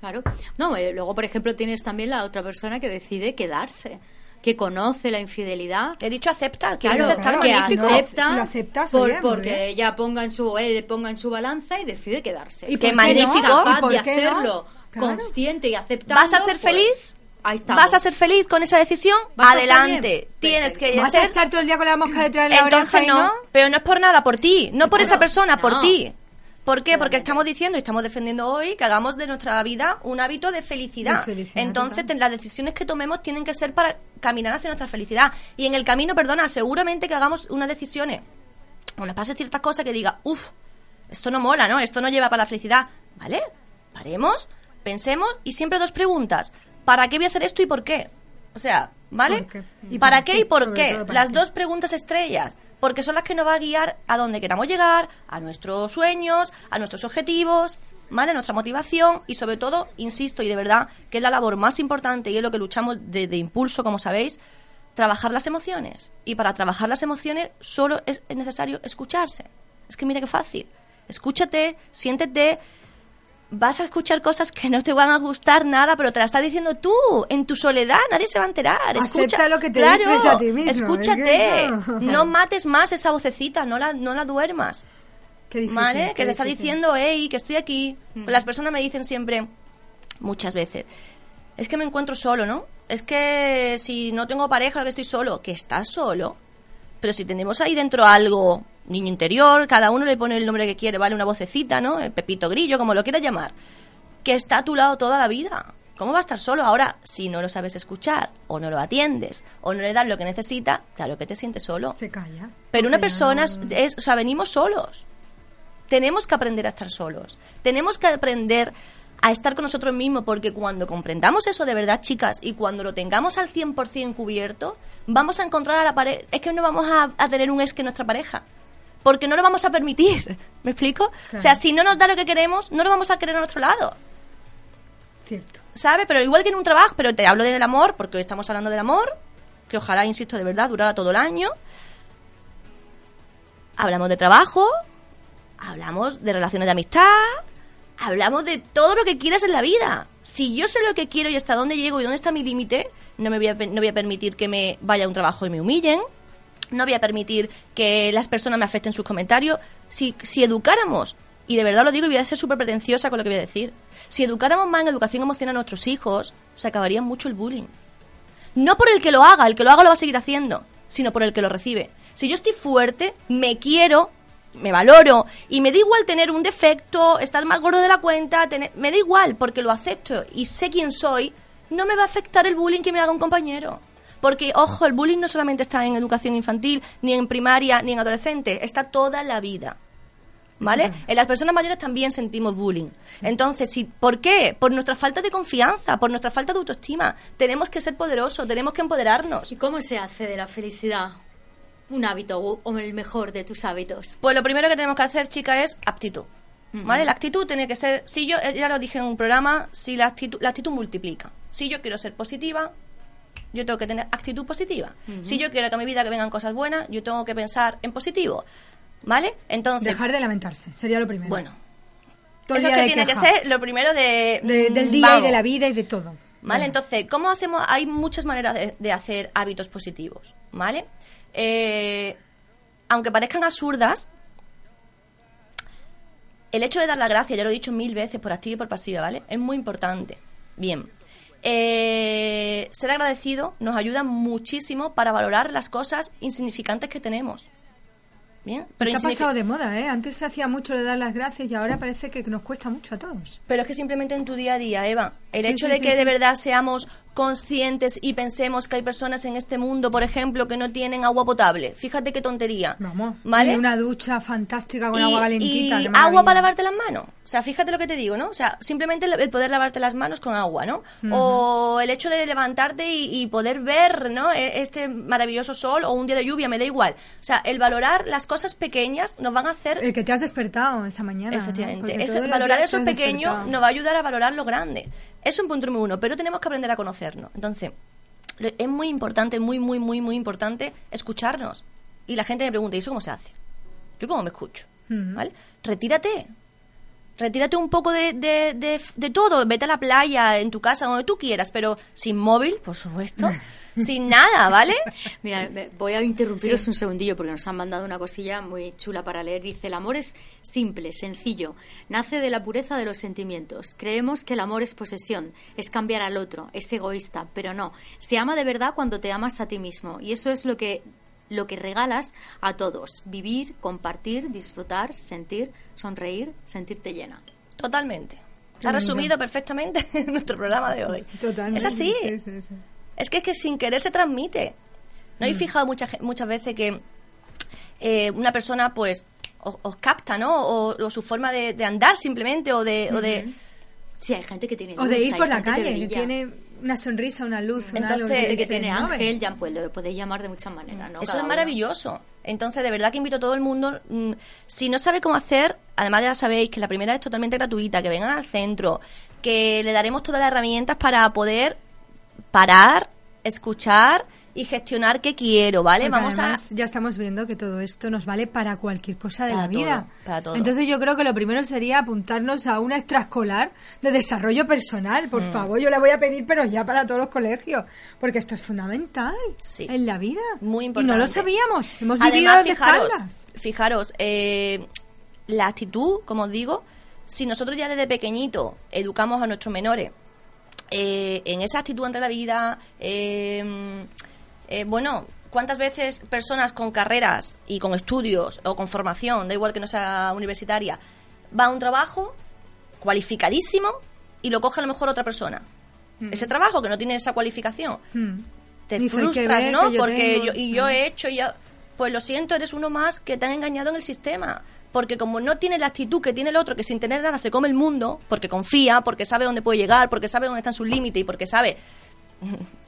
Claro. No, eh, luego, por ejemplo, tienes también la otra persona que decide quedarse, que conoce la infidelidad. He dicho acepta, quieres Claro, aceptar, que magnífico. acepta, Si lo aceptas, por- oye, muy porque bien. ella ponga en su él ponga en su balanza y decide quedarse. ¿Y Qué no? magnífico. capaz ¿Y por de qué no? hacerlo Claro. consciente y aceptando. ¿Vas a ser pues, feliz? Ahí. ¿Vas a ser feliz con esa decisión? ¿Vas a estar Adelante. Tienes que. ¿Vas a estar todo el día con la mosca detrás de la Entonces oreja y no, no? pero no es por nada, por ti, no por esa persona, por ti. ¿Por qué? Porque estamos diciendo y estamos defendiendo hoy que hagamos de nuestra vida un hábito de felicidad. De felicidad, Entonces, total. las decisiones que tomemos tienen que ser para caminar hacia nuestra felicidad. Y en el camino, perdona, seguramente que hagamos unas decisiones, o nos pase ciertas cosas que diga, uff, esto no mola, ¿no? Esto no lleva para la felicidad. ¿Vale? Paremos, pensemos y siempre dos preguntas. ¿Para qué voy a hacer esto y por qué? O sea, ¿vale? ¿Por qué? ¿Y ¿Para qué qué? y por qué? todo, ¿para Las qué? dos preguntas estrellas, porque son las que nos va a guiar a donde queramos llegar, a nuestros sueños, a nuestros objetivos, ¿vale? A nuestra motivación y sobre todo, insisto, y de verdad, que es la labor más importante y es lo que luchamos de, de impulso, como sabéis, trabajar las emociones. Y para trabajar las emociones solo es necesario escucharse. Es que mira qué fácil. Escúchate, siéntete, vas a escuchar cosas que no te van a gustar nada, pero te la estás diciendo tú, en tu soledad, nadie se va a enterar. Acepta Escucha, lo que te claro, dices a ti mismo, es que Escúchate, no mates más esa vocecita, no la, no la duermas. Qué difícil, ¿Vale? qué Que te está diciendo, hey, que estoy aquí. Mm. Las personas me dicen siempre, muchas veces, es que me encuentro solo, ¿no? Es que si no tengo pareja, que estoy solo. Que estás solo. Pero si tenemos ahí dentro algo, niño interior, cada uno le pone el nombre que quiere, ¿vale? Una vocecita, ¿no? El pepito grillo, como lo quieras llamar. Que está a tu lado toda la vida. ¿Cómo va a estar solo? Ahora, si no lo sabes escuchar, o no lo atiendes, o no le das lo que necesita, claro que te sientes solo. Se calla. Pero una persona es- o sea, venimos solos. Tenemos que aprender a estar solos. Tenemos que aprender a estar con nosotros mismos porque cuando comprendamos eso de verdad, chicas, y cuando lo tengamos al 100% cubierto, vamos a encontrar a la pareja, es que no vamos a, a tener un ex que nuestra pareja. Porque no lo vamos a permitir. ¿Me explico? O sea, si no nos da lo que queremos, no lo vamos a querer a nuestro lado. Cierto. ¿Sabes? Pero igual que en un trabajo, pero te hablo del amor, porque hoy estamos hablando del amor, que ojalá, insisto, de verdad durara todo el año. Hablamos de trabajo, hablamos de relaciones de amistad, hablamos de todo lo que quieras en la vida. Si yo sé lo que quiero y hasta dónde llego y dónde está mi límite, no me voy a, no voy a permitir que me vaya a un trabajo y me humillen. No voy a permitir que las personas me afecten sus comentarios. Si, si educáramos, y de verdad lo digo y voy a ser súper pretenciosa con lo que voy a decir, si educáramos más en educación emocional a nuestros hijos, se acabaría mucho el bullying. No por el que lo haga, el que lo haga lo va a seguir haciendo, sino por el que lo recibe. Si yo estoy fuerte, me quiero, me valoro y me da igual tener un defecto, estar más gordo de la cuenta, tener, me da igual porque lo acepto y sé quién soy, no me va a afectar el bullying que me haga un compañero. Porque, ojo, el bullying no solamente está en educación infantil, ni en primaria, ni en adolescente, está toda la vida. ¿Vale? En las personas mayores también sentimos bullying. Entonces, si, ¿por qué? Por nuestra falta de confianza, por nuestra falta de autoestima. Tenemos que ser poderosos, tenemos que empoderarnos. ¿Y cómo se hace de la felicidad un hábito o el mejor de tus hábitos? Pues lo primero que tenemos que hacer, chica, es actitud. ¿Vale? La actitud tiene que ser, si yo, eh, ya lo dije en un programa, si la actitud, la actitud multiplica. Si yo quiero ser positiva, yo tengo que tener actitud positiva. Si yo quiero que a mi vida que vengan cosas buenas, yo tengo que pensar en positivo. ¿Vale? Entonces, Dejar de lamentarse, sería lo primero. bueno, Todo eso día que tiene que ser lo primero de, De- del mm, día y de la vida y de todo. ¿Vale? Bueno. Entonces, ¿cómo hacemos? Hay muchas maneras de, de hacer hábitos positivos, ¿vale? Eh, aunque parezcan absurdas, el hecho de dar la gracia, ya lo he dicho mil veces por activa y por pasiva, ¿vale? Es muy importante. Bien. Eh, ser agradecido nos ayuda muchísimo para valorar las cosas insignificantes que tenemos. Bien, pero Está insignifi- pasado de moda, ¿eh? Antes se hacía mucho de dar las gracias y ahora parece que nos cuesta mucho a todos. Pero es que simplemente en tu día a día, Eva, el Sí, hecho sí, de sí, que de verdad seamos conscientes y pensemos que hay personas en este mundo, por ejemplo, que no tienen agua potable. Fíjate qué tontería. Vamos. ¿Vale? Y una ducha fantástica con Y- agua calentita. y agua para lavarte las manos. O sea, fíjate lo que te digo, ¿no? O sea, simplemente el poder lavarte las manos con agua, ¿no? O el hecho de levantarte y, y poder ver, ¿no? E- Este maravilloso sol o un día de lluvia, me da igual. O sea, el valorar las cosas pequeñas nos van a hacer El que te has despertado esa mañana. ¿no? Efectivamente. Eso- los valorar pequeños despertado. nos va a ayudar a valorar lo grande. Es un punto número uno, pero tenemos que aprender a conocernos. Entonces, es muy importante, muy, muy, muy, muy importante escucharnos. Y la gente me pregunta, ¿y eso cómo se hace? ¿Yo cómo me escucho? ¿Vale? Retírate. Retírate un poco de, de, de, de todo. Vete a la playa, en tu casa, donde tú quieras, pero sin móvil, por supuesto. sin nada, ¿vale? Mira, me- voy a interrumpiros un segundillo porque nos han mandado una cosilla muy chula para leer. Dice, el amor es simple, sencillo, nace de la pureza de los sentimientos. Creemos que el amor es posesión, es cambiar al otro, es egoísta, pero no. Se ama de verdad cuando te amas a ti mismo y eso es lo que lo que regalas a todos. Vivir, compartir, disfrutar, sentir, sonreír, sentirte llena. Totalmente. Ha resumido perfectamente nuestro programa de hoy. Totalmente. Es así. sí, sí, sí. Es que, es que sin querer se transmite. ¿No habéis fijado muchas, muchas veces que eh, una persona, pues, os, os capta, ¿no? O, o su forma de, de andar simplemente, o de... o de Sí, hay gente que tiene O de luz, ir por la calle, que tiene una sonrisa, una luz, un Entonces, algo que tiene ¿no? ángel, ya pues lo podéis llamar de muchas maneras, ¿no? Eso Cada es uno. maravilloso. Entonces, de verdad que invito a todo el mundo. mm, si no sabe cómo hacer, además ya sabéis que la primera es totalmente gratuita, que vengan al centro, que le daremos todas las herramientas para poder parar, escuchar y gestionar qué quiero, ¿vale? Porque Vamos a ya estamos viendo que todo esto nos vale para cualquier cosa de Para la vida. para todo. Entonces yo creo que lo primero sería apuntarnos a una extraescolar de desarrollo personal. Mm. Por favor, yo la voy a pedir, pero ya para todos los colegios. Porque esto es fundamental Sí. en la vida. Muy Y no lo importante. sabíamos. Hemos vivido Además, de fijaros, espaldas. fijaros eh, la actitud, como os digo, si nosotros ya desde pequeñito educamos a nuestros menores eh, en esa actitud ante la vida, eh, eh, bueno, ¿cuántas veces personas con carreras y con estudios o con formación, da igual que no sea universitaria, va a un trabajo cualificadísimo y lo coge a lo mejor otra persona? Ese trabajo que no tiene esa cualificación Mm. te Dice, frustras, ver ¿no? que yo Porque tengo- yo, y yo Ah. he hecho ya, pues lo siento, eres uno más que te han engañado en el sistema. Porque como no tiene la actitud que tiene el otro, que sin tener nada se come el mundo, porque confía, porque sabe dónde puede llegar, porque sabe dónde están sus límites y porque sabe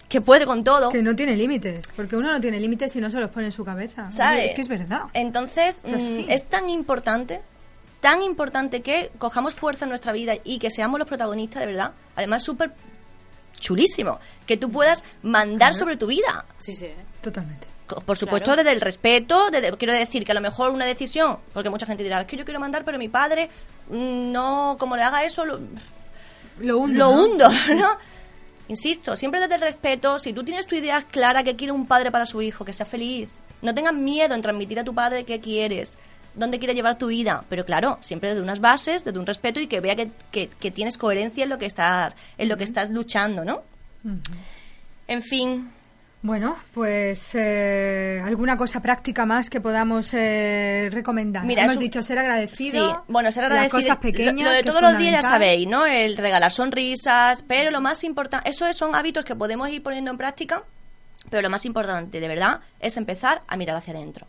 que puede con todo, Que no tiene límites. Porque uno no tiene límites si no se los pone en su cabeza. ¿sabes? Es que es verdad. Entonces, mm, es tan importante, tan importante que cojamos fuerza en nuestra vida y que seamos los protagonistas de verdad. Además, súper chulísimo, que tú puedas mandar sobre tu vida. Sí, sí. ¿eh? Totalmente. Por supuesto, Claro. desde el respeto, desde- quiero decir que a lo mejor una decisión, porque mucha gente dirá, es que yo quiero mandar, pero mi padre mm, no, como le haga eso, lo, Lo hundo. lo ¿no? hundo, ¿no? Insisto, siempre desde el respeto, si tú tienes tu idea clara que quiere un padre para su hijo, que sea feliz, no tengas miedo en transmitir a tu padre qué quieres, dónde quieres llevar tu vida, pero claro, siempre desde unas bases, desde un respeto y que vea que, que- que tienes coherencia en lo que estás, en lo que estás luchando, ¿no? En fin, Bueno, pues eh, alguna cosa práctica más que podamos eh, recomendar. Mira, Hemos un- dicho ser agradecido. Sí, bueno, ser agradecido. Las cosas pequeñas. Lo, lo de todos es los días ya sabéis, ¿no? El regalar sonrisas, pero lo más importante, esos son hábitos que podemos ir poniendo en práctica, pero lo más importante, de verdad, es empezar a mirar hacia adentro.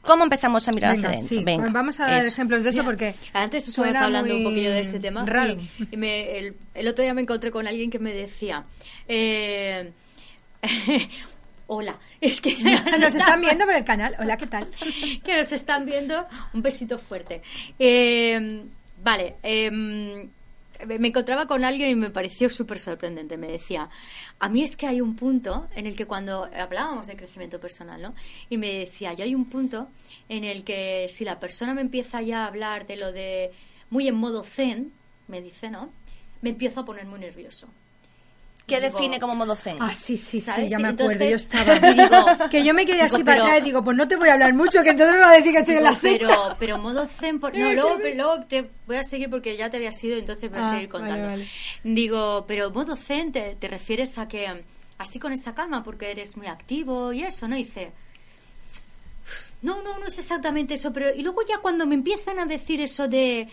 ¿Cómo empezamos a mirar Venga, hacia adentro? sí, Venga, pues vamos a dar eso. ejemplos de eso Mira, porque antes estuvimos hablando un poquillo de este tema raro. y, y me- el, el otro día me encontré con alguien que me decía eh, hola es que Nos están viendo por el canal. Hola, ¿qué tal? que nos están viendo un besito fuerte Eh, vale em, me encontraba con alguien y me pareció súper sorprendente. Me decía, a mí es que hay un punto en el que cuando hablábamos de crecimiento personal, ¿no? Y me decía, yo hay un punto en el que si la persona me empieza ya a hablar de lo de muy en modo zen, me dice, ¿no? Me empiezo a poner muy nervioso. ¿Qué Digo, define como modo zen? Ah, sí, sí, sí, ya me Entonces, acuerdo. Yo estaba. digo- que yo me quedé digo, así para pero- atrás y digo, pues no te voy a hablar mucho, que entonces me va a decir que estoy en la secta. pero, pero modo zen. por- No, luego, pero luego te voy a seguir porque ya te había sido, entonces voy a Ah, seguir contando. vale. Digo, pero modo zen te, te refieres a que así con esa calma porque eres muy activo y eso, ¿no? Dice. No, no, no es exactamente eso, pero y luego ya cuando me empiezan a decir eso de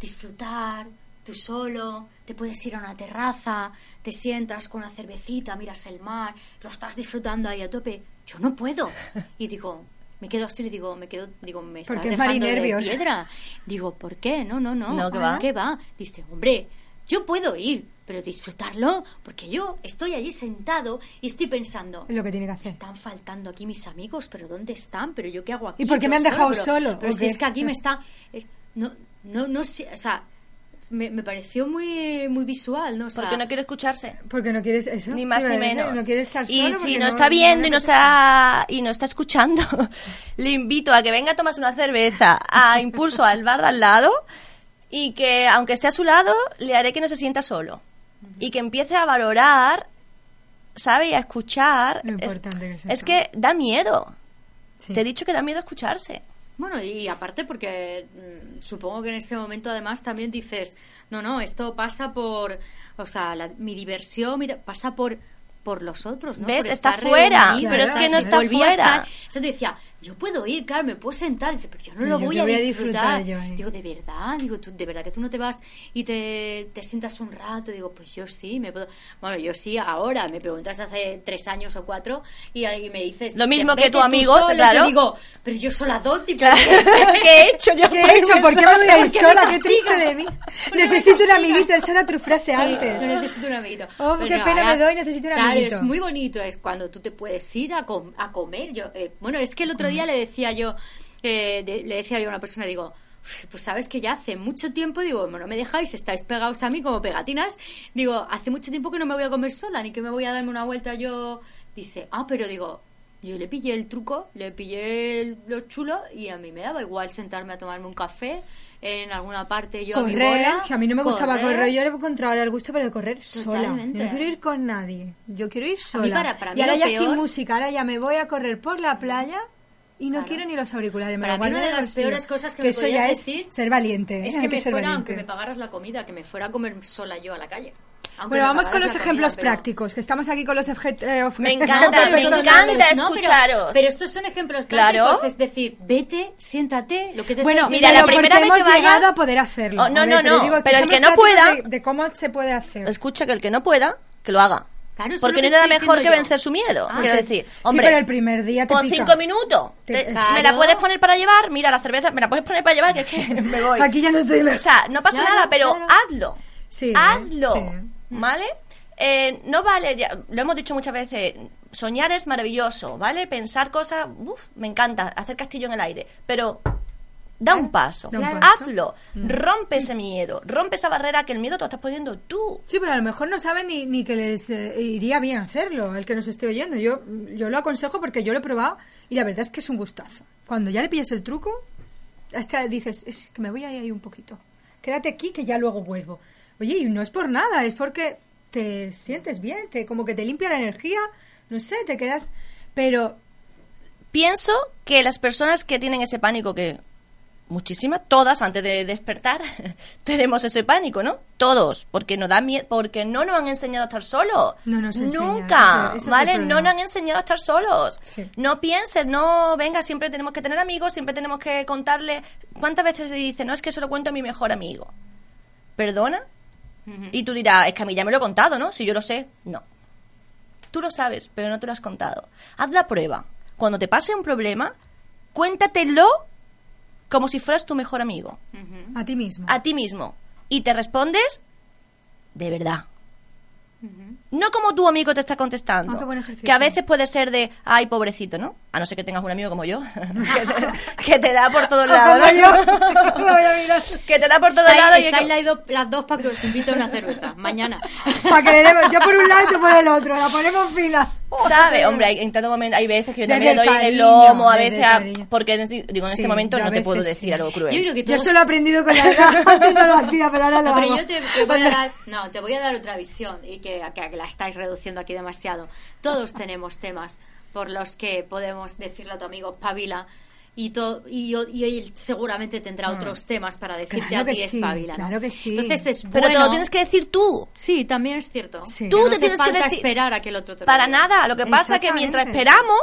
disfrutar, tú solo, te puedes ir a una terraza, te sientas con una cervecita, miras el mar, lo estás disfrutando ahí a tope. Yo no puedo. Y digo, me quedo así, le digo, me quedo, digo, me estás Porque es dejando de marinervios. piedra. Digo, ¿por qué? No, no, no. No, ¿qué va? ¿Qué va? Dice, hombre, yo puedo ir, pero disfrutarlo, porque yo estoy allí sentado y estoy pensando, Es lo que tiene que hacer. están faltando aquí mis amigos, pero ¿dónde están? ¿Pero yo qué hago aquí? ¿Y por qué me han dejado Pero- solo? Pero ¿O si es que aquí me está... eh, No, no, no sé, o sea, me, me pareció muy, muy visual, ¿no? O sea, Porque no quiere escucharse. Porque no quieres eso. Ni más ni menos. No quieres estar y si no, está viendo y no está y no está escuchando, le invito a que venga a tomarse una cerveza a impulso al bar de al lado y que aunque esté a su lado le haré que no se sienta solo y que empiece a valorar, sabe y a escuchar. Lo Es- importante que es es eso. que da miedo. Sí. Te he dicho que da miedo escucharse. Bueno, y aparte porque mm, supongo que en ese momento además también dices, no, no, esto pasa por, o sea, la- mi diversión mi- pasa por por los otros, ¿no? ¿Ves? Por Está fuera, pero es que no está fuera. estar- Entonces decía, yo puedo ir, claro, me puedo sentar. Dice, pero yo no Pero lo yo voy a voy a disfrutar. disfrutar yo ahí. Digo, ¿de verdad? Digo, ¿tú, ¿de verdad que tú no te vas y te, te sientas un rato? Digo, pues yo sí, me puedo... Bueno, yo sí, ahora. Me preguntas hace tres años o cuatro y, ahí me dices... Lo mismo "Vete que tu amigo, solo". Y claro. Te digo, pero yo sola dos, tipo... ¿Qué he hecho yo? ¿Qué he hecho? ¿Por qué me voy a ir ¿Por qué sola? Qué triste de mí. ¿Por qué me Necesito un amiguito. Esa era tu frase antes. necesito un amiguito. Oh, Pero qué no, pena ahora- me doy, necesito un claro, amiguito. es muy bonito. Es cuando tú te puedes ir a, com- a comer. Yo, eh, bueno, es que el otro día le decía yo, eh, de- le decía yo a una persona, digo, "Uf, pues sabes que ya hace mucho tiempo, digo, bueno, no me dejáis, estáis pegados a mí como pegatinas. Digo, hace mucho tiempo que no me voy a comer sola, ni que me voy a darme una vuelta yo. Dice, ah, pero digo, yo le pillé el truco, le pillé el- lo chulo y a mí me daba igual sentarme a tomarme un café en alguna parte yo a mi Correr, bola, que a mí no me gustaba correr. correr, yo le he encontrado ahora el gusto para correr sola. Yo no quiero ir con nadie, yo quiero ir sola. para- para mí y ahora ya peor- sin música, ahora ya me voy a correr por la playa y no Claro. quiero ni los auriculares. Me Para mí una de las bolsillo. peores cosas que me eso podías ya decir es ser valiente. Es que Hay me ser fuera, valiente. aunque me pagaras la comida, que me fuera a comer sola yo a la calle. Aunque Bueno, vamos con los ejemplos comida, pero- prácticos, que estamos aquí con los objet- eh, Me encanta, me encanta sabes, ¿no? Pero- escucharos. Pero, estos son ejemplos Claro. prácticos, es decir, vete, siéntate, lo que te Bueno, estoy mira, la primera vez que hemos vayas- llegado a poder hacerlo. Oh, no, no, no, digo, pero el que no pueda- de cómo se puede hacer. Escucha que el que no pueda, que lo haga. Claro, eso es Porque no hay nada mejor que yo. vencer su miedo. Ah, Quiero decir, sí, hombre, pero el primer día te por pica. cinco minutos. Te- te- Claro. ¿Me la puedes poner para llevar? Mira, la cerveza, ¿me la puedes poner para llevar? Que es que me voy. Aquí ya no estoy O sea, no pasa Claro, nada, pero claro. hazlo. Sí, hazlo. sí. ¿Vale? Eh, no vale, ya, lo hemos dicho muchas veces, soñar es maravilloso, ¿vale? Pensar cosas, uf, me encanta, hacer castillo en el aire, pero da un paso, Da un paso. hazlo, rompe ese miedo, rompe esa barrera que el miedo te lo estás poniendo tú. Sí, pero a lo mejor no saben ni, ni que les eh, iría bien hacerlo, el que nos esté oyendo. Yo, yo lo aconsejo porque yo lo he probado y la verdad es que es un gustazo. Cuando ya le pillas el truco, hasta dices, es que me voy a ir ahí un poquito. Quédate aquí que ya luego vuelvo. Oye, y no es por nada, es porque te sientes bien, te, como que te limpia la energía, no sé, te quedas... Pero Pienso que las personas que tienen ese pánico que muchísimas, todas antes de despertar tenemos ese pánico, ¿no? Todos, porque nos da miedo, porque no nos han enseñado a estar solos. No nos Nunca, ¿vale? No nos han enseñado a estar solos. Sí. No pienses, no, venga, siempre tenemos que tener amigos, siempre tenemos que contarle. ¿Cuántas veces se dice, no, es que se lo cuento a mi mejor amigo? ¿Perdona? Y tú dirás, es que a mí ya me lo he contado, ¿no? Si yo lo sé, no. Tú lo sabes, pero no te lo has contado. Haz la prueba. Cuando te pase un problema, cuéntatelo como si fueras tu mejor amigo. a ti mismo. A ti mismo. Y te respondes de verdad. No como tu amigo te está contestando. Ah, qué buen ejercicio. que a veces puede ser de, ay, pobrecito, ¿no? A no ser que tengas un amigo como yo, que, te, que te da por todos lados. Que te da por todos lados. y es estáis do- las dos para que os invite a una cerveza mañana. Para que le demos, yo por un lado y tú por el otro, la ponemos fila. ¿Sabes? Hombre, hay, en todo momento, hay veces que yo también le doy en el cariño, lomo, a veces, a- cariño. porque en este- digo, en Sí, este momento no te puedo decir sí. algo cruel. Yo creo que Yo todos- eso lo he aprendido con la edad. Antes no lo hacía, pero ahora lo No, pero yo te, te voy a dar, no, te voy a dar otra visión y que, que- que la estáis reduciendo aquí demasiado. Todos tenemos temas por los que podemos decirle a tu amigo Pavila y, to- y, yo- y él seguramente tendrá otros temas para decirte Mm. Claro a ti sí, claro que sí. Entonces es Pero te bueno- lo tienes que decir tú. Sí, también es cierto. Sí. Tú No te tienes que decir- esperar a que el otro te lo Para diga. nada. Lo que pasa es que mientras esperamos,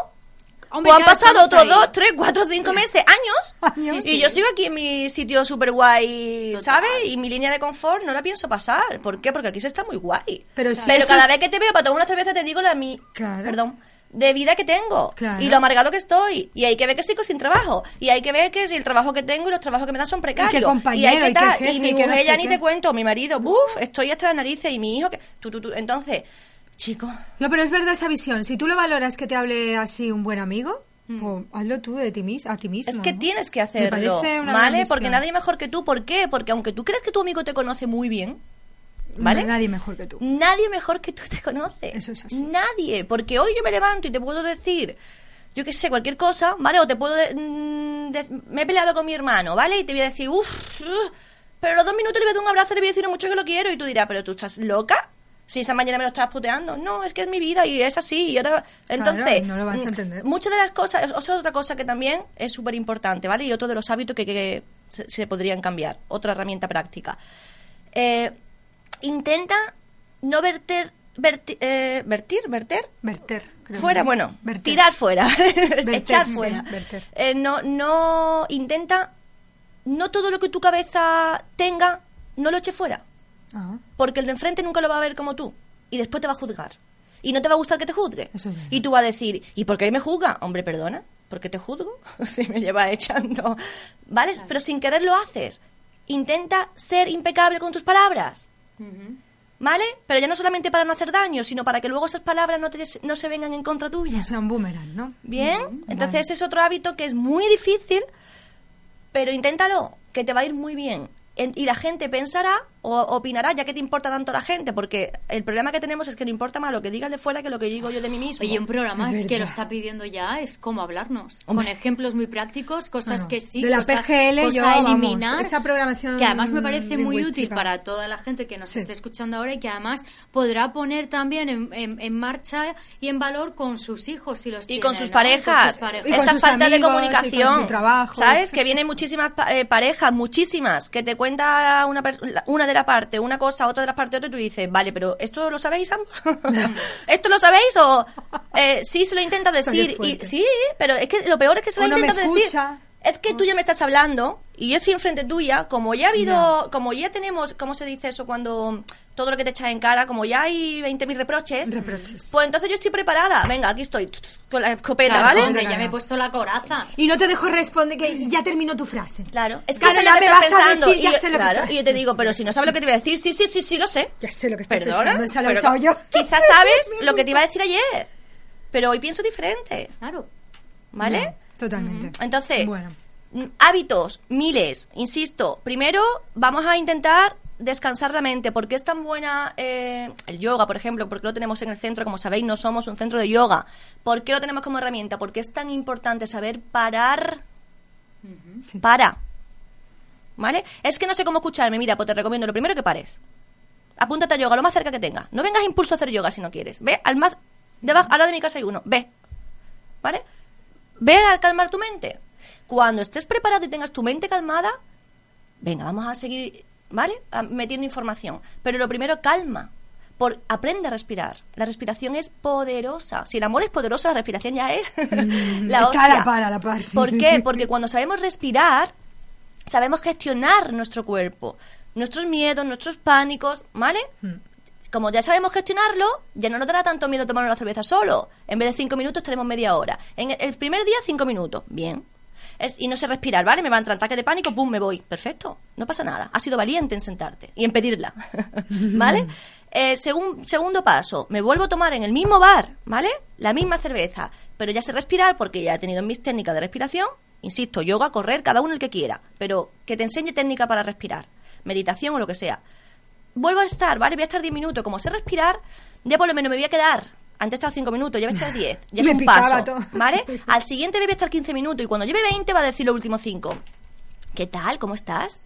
Hombre, pues han pasado otros ahí. dos, tres, cuatro, cinco meses, años. Años. Y Sí, yo sigo aquí en mi sitio super guay. ¿sabes? Y mi línea de confort no la pienso pasar. ¿Por qué? Porque aquí se está muy guay. Pero si Pero cada es- vez que te veo para tomar una cerveza te digo la mi... Claro. Perdón. De vida que tengo. Claro. Y lo amargado que estoy. Y hay que ver que sigo sin trabajo. Y hay que ver que si el trabajo que tengo y los trabajos que me dan son precarios. compañero, hay que y tal. jefe, y mi y no mujer sé ya ni te cuento. Mi marido, uff, estoy hasta las narices. Y mi hijo que... Tú, tú, tú. Entonces, chicos... No, pero es verdad esa visión. Si tú lo valoras que te hable así un buen amigo, pues hazlo tú de ti mis, a ti mismo. Es que ¿no? tienes que hacerlo, ¿vale? Porque nadie mejor que tú. ¿Por qué? Porque aunque tú crees que tu amigo te conoce muy bien, ¿vale? Nadie mejor que tú. Nadie mejor que tú te conoce. Eso es así. Nadie. Porque hoy yo me levanto y te puedo decir, yo qué sé, cualquier cosa, ¿vale? O te puedo... de- mm, de- me he peleado con mi hermano, ¿vale? Y te voy a decir, uff, pero los dos minutos le voy a dar un abrazo y le voy a decir lo mucho que lo quiero. Y tú dirás, pero tú estás loca. Si esta mañana me lo estabas puteando. No, es que es mi vida y es así. Y ahora... Entonces, no lo vas a mm, entender. muchas de las cosas, eso es otra cosa que también es súper importante, ¿vale? Y otro de los hábitos que, que se, se podrían cambiar, otra herramienta práctica. Eh, intenta no verter, verti- eh, vertir, verter, Verter. creo fuera, que- bueno, Verter. tirar fuera, echar fuera. verter. Eh, no, no, intenta, no todo lo que tu cabeza tenga, no lo eche fuera. Ah, Porque el de enfrente nunca lo va a ver como tú. Y después te va a juzgar. Y no te va a gustar que te juzgue. Es y tú vas a decir, ¿y por qué me juzga? Hombre, perdona, ¿por qué te juzgo? si me lleva echando. ¿Vale? Pero sin querer lo haces. Intenta ser impecable con tus palabras. ¿Vale? Pero ya no solamente para no hacer daño, sino para que luego esas palabras no, te, no se vengan en contra tuya. no sea un boomerang, ¿no? Bien, entonces ese es otro hábito que es muy difícil, pero inténtalo, que te va a ir muy bien. En- y la gente pensará o opinará, ya que te importa tanto la gente, porque el problema que tenemos es que no importa más lo que diga el de fuera que lo que digo yo de mí mismo. Oye, un programa Es que lo está pidiendo ya es cómo hablarnos. Hombre. Con ejemplos muy prácticos, cosas Bueno, que sí, de la cosa- PGL cosa yo, vamos, eliminar. esa programación Que además me parece muy útil para toda la gente que nos Sí. esté escuchando ahora y que además podrá poner también en, en- en marcha y en valor con sus hijos si los y tiene, con sus ¿no? parejas, Con sus parejas. Y con esta sus falta de amigos, y con comunicación, su trabajo, ¿sabes? Que vienen muchísimas eh, parejas, muchísimas, que te cuenta una, una de la parte, una cosa, otra de la parte, otra, y tú dices, vale, pero ¿esto lo sabéis ambos? ¿Esto lo sabéis? O eh, sí se lo intentas Eso decir, y sí, pero es que lo peor es que se lo me intentas decir. Es que tú ya me estás hablando y yo estoy enfrente tuya, como ya ha habido, como ya tenemos, ¿cómo se dice eso cuando todo lo que te echa en cara, como ya hay 20.000 reproches? Reproches. Pues entonces yo estoy preparada. Venga, aquí estoy con la escopeta, Claro, ¿vale? hombre, ya me he puesto la coraza. Y no te dejo responder, que ya terminó tu frase. Claro, es que Claro, ya ya me vas a pensando. decir, y ya yo, sé lo que claro, estás- y yo te digo, pero si no sabes lo que te voy a decir, sí, sí, sí, sí, lo sé. Ya sé lo que estás Perdona, pensando, pero usado yo. Quizás sabes lo que te iba a decir ayer, pero hoy pienso diferente, Claro. ¿vale? Ya, Totalmente. Entonces, Bueno. mm, hábitos, miles, insisto. Primero, vamos a intentar descansar la mente. ¿Por qué es tan buena eh, el yoga, por ejemplo? ¿Por qué lo tenemos en el centro? Como sabéis, no somos un centro de yoga. ¿Por qué lo tenemos como herramienta? Porque es tan importante saber parar. Sí. Para. ¿Vale? Es que no sé cómo escucharme. Mira, pues te recomiendo lo primero que pares. Apúntate a yoga, lo más cerca que tengas. No vengas a impulso a hacer yoga si no quieres. Ve al más. Debajo, al lado de mi casa hay uno. Ve. ¿Vale? Ve a calmar tu mente. Cuando estés preparado y tengas tu mente calmada, venga, vamos a seguir, ¿vale? A- metiendo información. Pero lo primero, calma. Por, aprende a respirar. La respiración es poderosa. Si el amor es poderoso, la respiración ya es la Mm, está a hostia. la par, a la par, sí, ¿Por sí, qué? sí. Porque cuando sabemos respirar, sabemos gestionar nuestro cuerpo, nuestros miedos, nuestros pánicos, ¿vale? Mm. Como ya sabemos gestionarlo, ya no nos dará tanto miedo tomar una cerveza solo. En vez de cinco minutos tenemos media hora. En el- primer día, cinco minutos. Bien. Y no sé respirar, ¿vale? Me va a entrar ataque de pánico, ¡pum! Me voy. Perfecto. No pasa nada. Has sido valiente en sentarte y en pedirla. ¿Vale? Eh, segun- segundo paso, me vuelvo a tomar en el mismo bar, ¿vale? La misma cerveza, pero ya sé respirar porque ya he tenido mis técnicas de respiración. Insisto, yoga, correr, cada uno el que quiera, pero que te enseñe técnica para respirar, meditación o lo que sea. Vuelvo a estar, ¿vale? Voy a estar 10 minutos. Como sé respirar, ya por lo menos me voy a quedar. Antes estaba 5 minutos, ya voy a estar 10. Ya es Me un paso, todo. ¿vale? Al siguiente voy a estar 15 minutos y cuando lleve 20 va a decir los últimos 5. ¿Qué tal? ¿Cómo estás?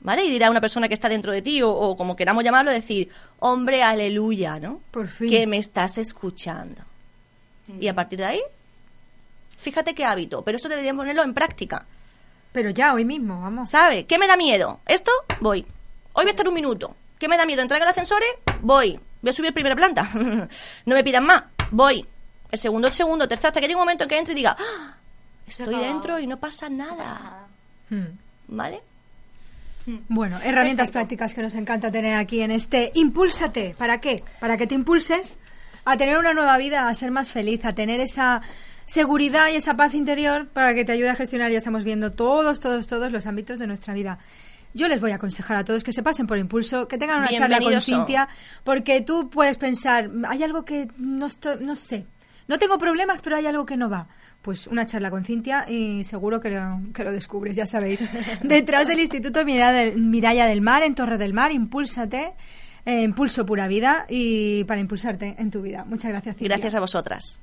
¿Vale? Y dirá una persona que está dentro de ti, o, o como queramos llamarlo, decir, hombre, aleluya, ¿no? Por fin. Que me estás escuchando. Y a partir de ahí, fíjate qué hábito, pero eso deberíamos ponerlo en práctica. Pero ya, hoy mismo, vamos. ¿Sabe? ¿Qué me da miedo? ¿Esto? Voy. Hoy voy a estar un minuto. ¿Qué me da miedo? ¿Entrar en el ascensor? Voy. Voy a subir a primera planta. no me pidan más. Voy. El segundo, el segundo, tercero, hasta que llegue un momento en que entre y diga, "Ah, estoy dentro y no pasa nada. Nada. Hmm. ¿Vale? Bueno, herramientas prácticas que nos encanta tener aquí en este Impúlsate. ¿Para qué? Para que te impulses a tener una nueva vida, a ser más feliz, a tener esa seguridad y esa paz interior para que te ayude a gestionar. Ya estamos viendo todos, todos, todos los ámbitos de nuestra vida. Yo les voy a aconsejar a todos que se pasen por impulso, que tengan una charla con. Cintia, porque tú puedes pensar, hay algo que no, estoy, no sé, no tengo problemas, pero hay algo que no va. Pues una charla con Cintia y seguro que lo, que lo descubres, ya sabéis. Detrás del Instituto Miralla del Mar, en Torre del Mar, impúlsate, eh, impulso pura vida y para impulsarte en tu vida. Muchas gracias, Cintia. Gracias a vosotras.